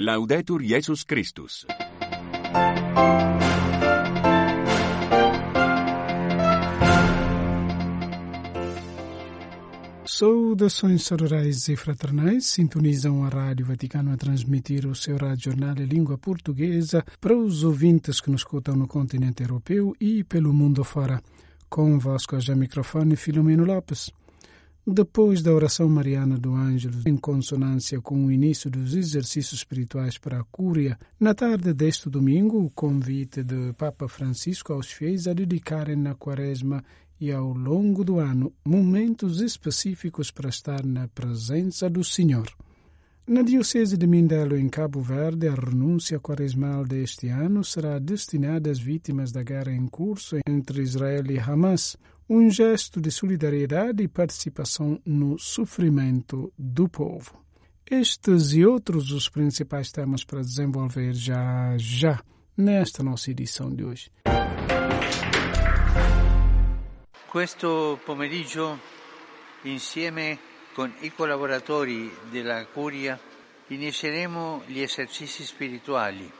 Laudetur Jesus Christus. Saudações sororais e fraternais sintonizam a Rádio Vaticano a transmitir o seu rádio jornal em língua portuguesa para os ouvintes que nos escutam no continente europeu e pelo mundo fora. Convosco já microfone Filomeno Lopes. Depois da oração mariana do Ângelo, em consonância com o início dos exercícios espirituais para a Cúria, na tarde deste domingo, o convite de Papa Francisco aos fiéis a dedicarem na quaresma e ao longo do ano momentos específicos para estar na presença do Senhor. Na Diocese de Mindelo, em Cabo Verde, a renúncia quaresmal deste ano será destinada às vítimas da guerra em curso entre Israel e Hamas, um gesto de solidariedade e participação no sofrimento do povo. Estes e outros os principais temas para desenvolver já já nesta nossa edição de hoje. Questo pomeriggio, insieme con i collaboratori della Curia, inizieremo gli esercizi spirituali.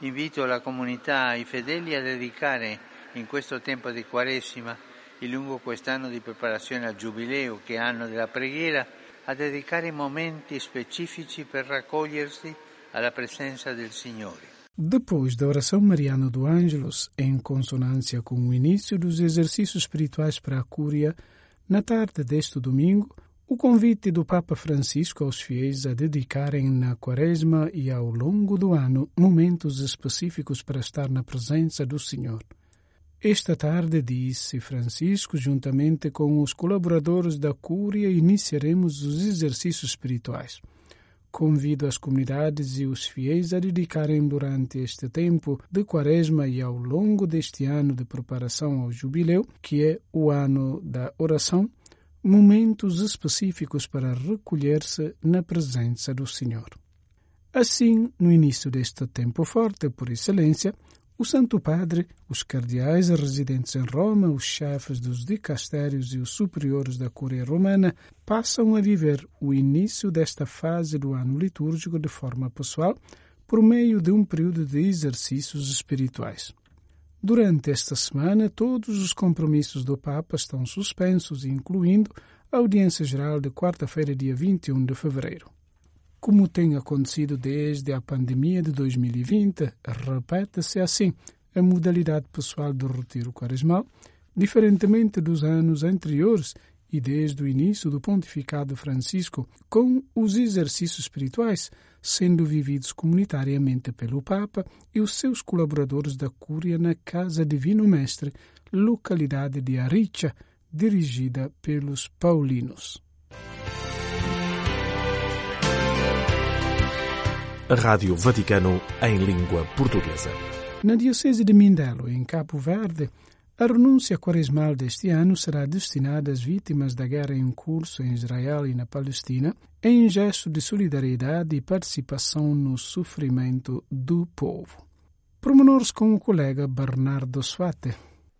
Invito la comunità i fedeli a dedicare in questo tempo di Quaresima e lungo quest'anno di preparazione al Giubileo, che è anno della preghiera, a dedicare momenti specifici per raccogliersi alla presenza del Signore. Depois da oração mariana do Ângelus, em consonância com o início dos exercícios espirituais para a Cúria, na tarde deste domingo, o convite do Papa Francisco aos fiéis a dedicarem na Quaresma e ao longo do ano momentos específicos para estar na presença do Senhor. Esta tarde, disse Francisco, juntamente com os colaboradores da Cúria, iniciaremos os exercícios espirituais. Convido as comunidades e os fiéis a dedicarem durante este tempo de Quaresma e ao longo deste ano de preparação ao Jubileu, que é o ano da oração, momentos específicos para recolher-se na presença do Senhor. Assim, no início deste tempo forte por excelência, o Santo Padre, os cardeais residentes em Roma, os chefes dos dicastérios e os superiores da Curia Romana passam a viver o início desta fase do ano litúrgico de forma pessoal por meio de um período de exercícios espirituais. Durante esta semana, todos os compromissos do Papa estão suspensos, incluindo a audiência geral de quarta-feira, dia 21 de fevereiro. Como tem acontecido desde a pandemia de 2020, repete-se assim a modalidade pessoal do retiro quaresmal, diferentemente dos anos anteriores e desde o início do pontificado Francisco, com os exercícios espirituais sendo vividos comunitariamente pelo Papa e os seus colaboradores da Cúria na Casa Divino Mestre, localidade de Aricha, dirigida pelos paulinos. A Rádio Vaticano em língua portuguesa. Na Diocese de Mindelo, em Cabo Verde, a renúncia quaresmal deste ano será destinada às vítimas da guerra em curso em Israel e na Palestina, em gesto de solidariedade e participação no sofrimento do povo. Promenores com o colega Bernardo Suate.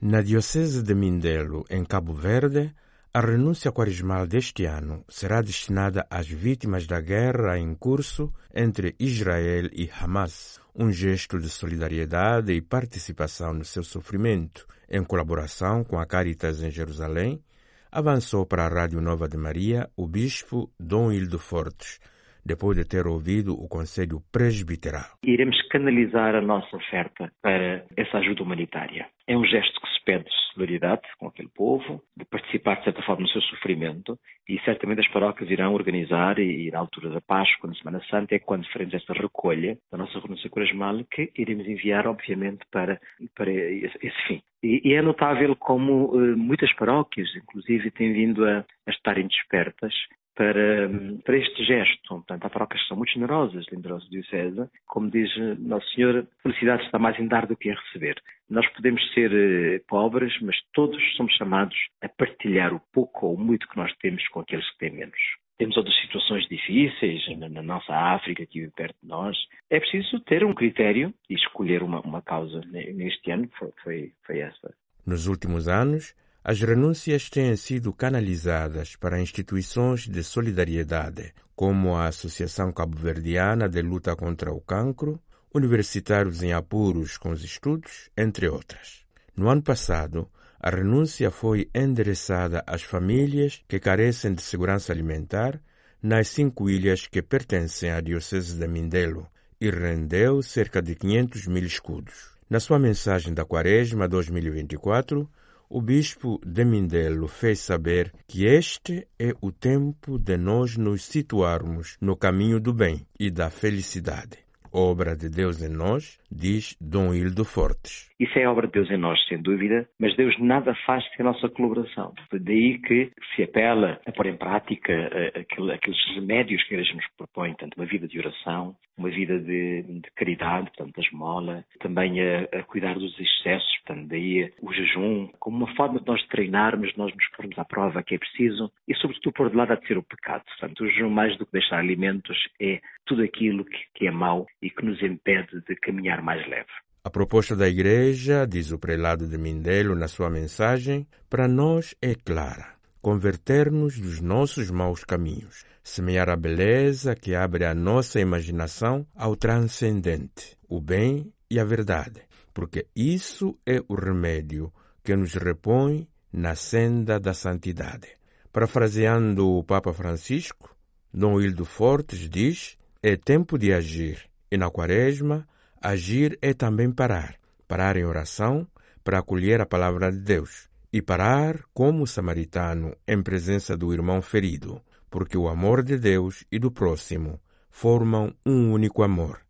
Na Diocese de Mindelo, em Cabo Verde, a renúncia quaresmal deste ano será destinada às vítimas da guerra em curso entre Israel e Hamas, um gesto de solidariedade e participação no seu sofrimento, em colaboração com a Caritas em Jerusalém, avançou para a Rádio Nova de Maria o bispo Dom Hildo Fortes, depois de ter ouvido o Conselho Presbiteral. Iremos canalizar a nossa oferta para essa ajuda humanitária. É um gesto que se pede de solidariedade com aquele povo, de participar de certa forma no seu sofrimento e certamente as paróquias irão organizar e, na altura da Páscoa, na Semana Santa, é quando faremos esta recolha da nossa renúncia quaresmal que iremos enviar, obviamente, para, para esse, esse fim. E, e, é notável como uh, muitas paróquias, inclusive, têm vindo a, a estarem despertas para, para este gesto. Portanto, há paróquias são muito generosas dentro Diocese. Como diz Nosso Senhor, a felicidade está mais em dar do que em receber. Nós podemos ser eh, pobres, mas todos somos chamados a partilhar o pouco ou muito que nós temos com aqueles que têm menos. Temos outras situações difíceis na, na nossa África, aqui perto de nós. É preciso ter um critério e escolher uma, uma causa. Neste ano foi, foi, foi essa. Nos últimos anos, As renúncias têm sido canalizadas para instituições de solidariedade, como a Associação Cabo-Verdiana de Luta contra o Cancro, universitários em apuros com os estudos, entre outras. No ano passado, a renúncia foi endereçada às famílias que carecem de segurança alimentar nas cinco ilhas que pertencem à Diocese de Mindelo e rendeu cerca de 500 mil escudos. Na sua mensagem da Quaresma 2024, o bispo de Mindelo fez saber que este é o tempo de nós nos situarmos no caminho do bem e da felicidade. Obra de Deus em nós, diz Dom Hildo Fortes. Isso é obra de Deus em nós, sem dúvida, mas Deus nada faz sem a nossa colaboração. Daí que se apela a pôr em prática eh, aqueles remédios que a Igreja nos propõe, tanto uma vida de oração, uma vida de, de caridade, portanto, da esmola, também a, a, cuidar dos excessos, portanto, daí o jejum, como uma forma de nós treinarmos, nós nos pormos à prova que é preciso e, sobretudo, pôr de lado a de ser o pecado. Portanto, o jejum, mais do que deixar alimentos, é tudo aquilo que, que é mau e que nos impede de caminhar mais leve. A proposta da Igreja, diz o prelado de Mindelo na sua mensagem, para nós é clara: converter-nos dos nossos maus caminhos, semear a beleza que abre a nossa imaginação ao transcendente, o bem e a verdade, porque isso é o remédio que nos repõe na senda da santidade. Parafraseando o Papa Francisco, Dom Hildo Fortes diz: é tempo de agir, e na Quaresma, agir é também parar. Parar em oração para acolher a palavra de Deus e parar como o samaritano em presença do irmão ferido, porque o amor de Deus e do próximo formam um único amor.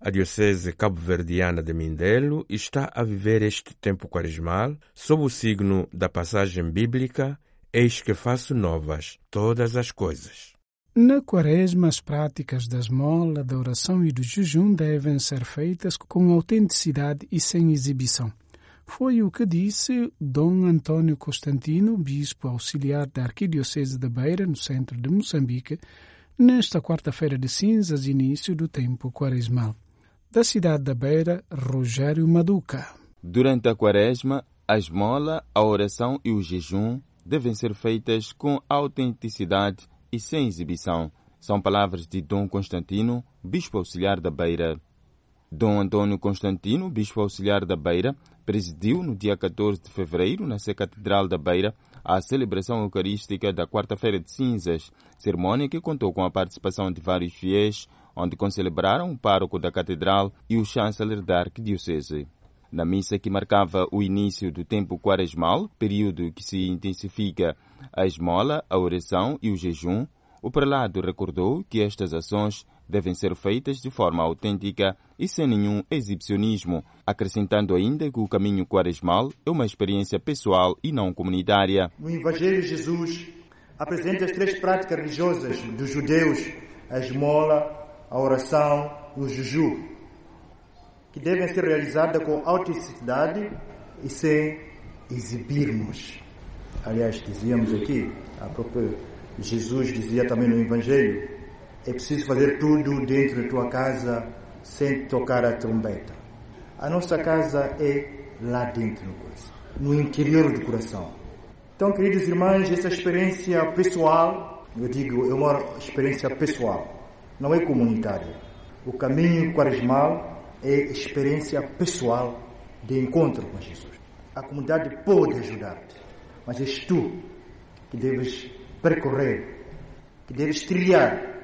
A Diocese Cabo-Verdiana de Mindelo está a viver este tempo quaresmal sob o signo da passagem bíblica Eis que faço novas todas as coisas. Na quaresma, as práticas da esmola, da oração e do jejum devem ser feitas com autenticidade e sem exibição. Foi o que disse Dom Antônio Constantino, bispo auxiliar da Arquidiocese de Beira, no centro de Moçambique, nesta quarta-feira de cinzas, início do tempo quaresmal. Da cidade da Beira, Rogério Maduca. Durante a quaresma, a esmola, a oração e o jejum devem ser feitas com autenticidade e sem exibição. São palavras de Dom Constantino, bispo auxiliar da Beira. Dom Antônio Constantino, bispo auxiliar da Beira, presidiu no dia 14 de fevereiro, na Sé Catedral da Beira, a celebração eucarística da Quarta-feira de Cinzas, cerimônia que contou com a participação de vários fiéis, onde concelebraram o pároco da Catedral e o chanceler da Arquidiocese. Na missa que marcava o início do tempo quaresmal, período que se intensifica a esmola, a oração e o jejum, o prelado recordou que estas ações devem ser feitas de forma autêntica e sem nenhum exibicionismo, acrescentando ainda que o caminho quaresmal é uma experiência pessoal e não comunitária. No Evangelho, Jesus apresenta as três práticas religiosas dos judeus: a esmola, a oração e o jejum que devem ser realizadas com autenticidade e sem exibirmos. Aliás, dizíamos aqui, a própria Jesus dizia também no Evangelho, é preciso fazer tudo dentro da tua casa sem tocar a trombeta. A nossa casa é lá dentro no coração, no interior do coração. Então, queridos irmãos, essa experiência pessoal, eu digo, é uma experiência pessoal, não é comunitária. O caminho quaresmal é experiência pessoal de encontro com Jesus. A comunidade pode ajudar-te, mas és tu que deves percorrer, que deves trilhar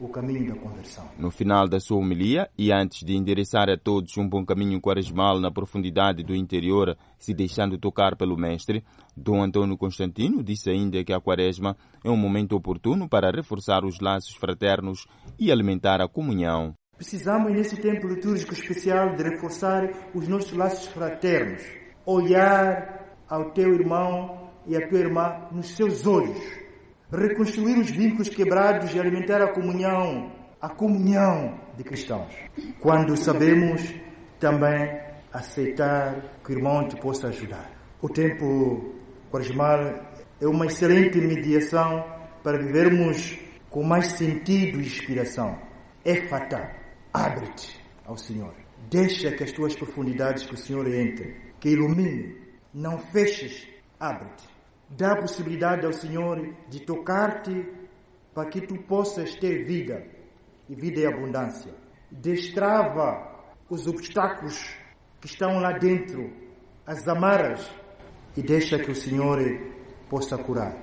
o caminho da conversão. No final da sua homilia e antes de endereçar a todos um bom caminho quaresmal na profundidade do interior, se deixando tocar pelo Mestre, Dom Antônio Constantino disse ainda que a quaresma é um momento oportuno para reforçar os laços fraternos e alimentar a comunhão. Precisamos, nesse tempo litúrgico especial, de reforçar os nossos laços fraternos. Olhar ao teu irmão e à tua irmã nos seus olhos. Reconstruir os vínculos quebrados e alimentar a comunhão, a comunhão de cristãos. Quando sabemos também aceitar que o irmão te possa ajudar. O tempo quaresmal é uma excelente mediação para vivermos com mais sentido e inspiração. É fatal Abre-te ao Senhor. Deixa que as tuas profundidades que o Senhor entre, que ilumine. Não feches abre-te. Dá a possibilidade ao Senhor de tocar-te para que tu possas ter vida e vida em abundância. Destrava os obstáculos que estão lá dentro, as amarras, e deixa que o Senhor possa curar.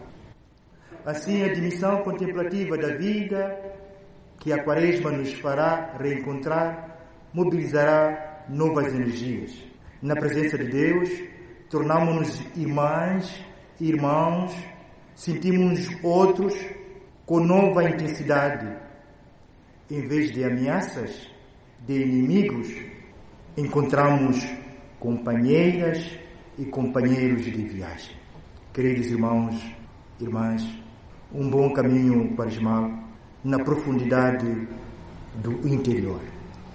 Assim, a dimissão contemplativa da vida que a Quaresma nos fará reencontrar mobilizará novas energias. Na presença de Deus, tornamos-nos irmãs, irmãos, sentimos outros com nova intensidade. Em vez de ameaças, de inimigos, encontramos companheiras e companheiros de viagem. Queridos irmãos, irmãs, um bom caminho quaresmal na profundidade do interior.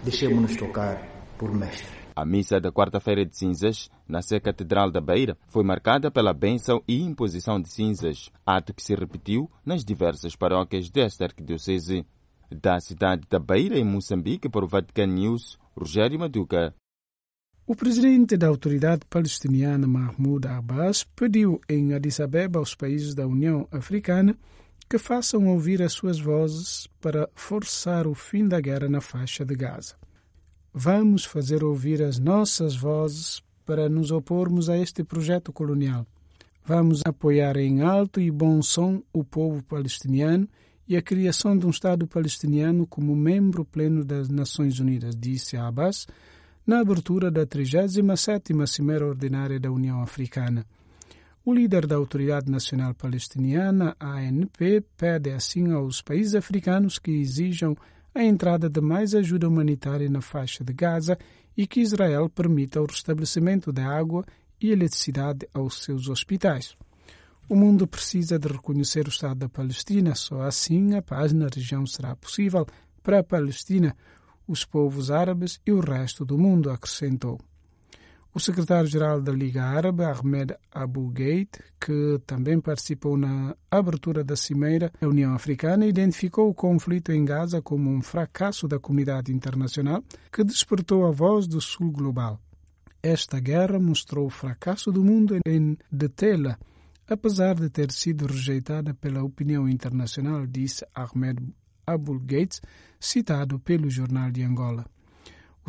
Deixemos-nos tocar por Mestre. A missa da quarta-feira de cinzas, na Sé Catedral da Beira, foi marcada pela bênção e imposição de cinzas, ato que se repetiu nas diversas paróquias desta arquidiocese. Da cidade da Beira, em Moçambique, para o Vatican News, Rogério Maduca. O presidente da autoridade palestiniana Mahmoud Abbas pediu em Addis Abeba aos países da União Africana que façam ouvir as suas vozes para forçar o fim da guerra na faixa de Gaza. Vamos fazer ouvir as nossas vozes para nos opormos a este projeto colonial. Vamos apoiar em alto e bom som o povo palestiniano e a criação de um Estado palestiniano como membro pleno das Nações Unidas, disse Abbas na abertura da 37ª Cimeira Ordinária da União Africana. O líder da Autoridade Nacional Palestiniana, ANP, pede assim aos países africanos que exijam a entrada de mais ajuda humanitária na faixa de Gaza e que Israel permita o restabelecimento da água e eletricidade aos seus hospitais. O mundo precisa de reconhecer o Estado da Palestina, só assim a paz na região será possível para a Palestina, os povos árabes e o resto do mundo, acrescentou. O secretário-geral da Liga Árabe, Ahmed Abu Gheit, que também participou na abertura da Cimeira da União Africana, identificou o conflito em Gaza como um fracasso da comunidade internacional que despertou a voz do Sul global. Esta guerra mostrou o fracasso do mundo em detê-la apesar de ter sido rejeitada pela opinião internacional, disse Ahmed Abul Gates, citado pelo Jornal de Angola.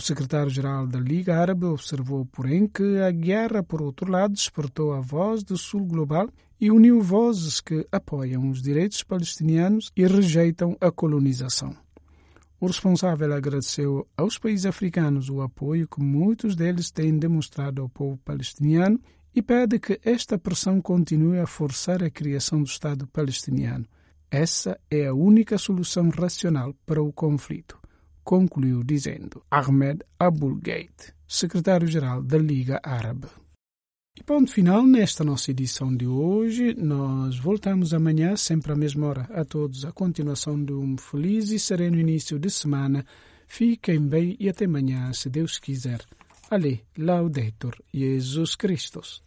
O secretário-geral da Liga Árabe observou, porém, que a guerra, por outro lado, despertou a voz do Sul global e uniu vozes que apoiam os direitos palestinianos e rejeitam a colonização. O responsável agradeceu aos países africanos o apoio que muitos deles têm demonstrado ao povo palestiniano e pede que esta pressão continue a forçar a criação do Estado palestiniano. Essa é a única solução racional para o conflito, concluiu dizendo Ahmed Abul secretário-geral da Liga Árabe. E ponto final nesta nossa edição de hoje. Nós voltamos amanhã, sempre à mesma hora. A todos, a continuação de um feliz e sereno início de semana. Fiquem bem e até amanhã, se Deus quiser. Ale, Laudetur Jesus Christus.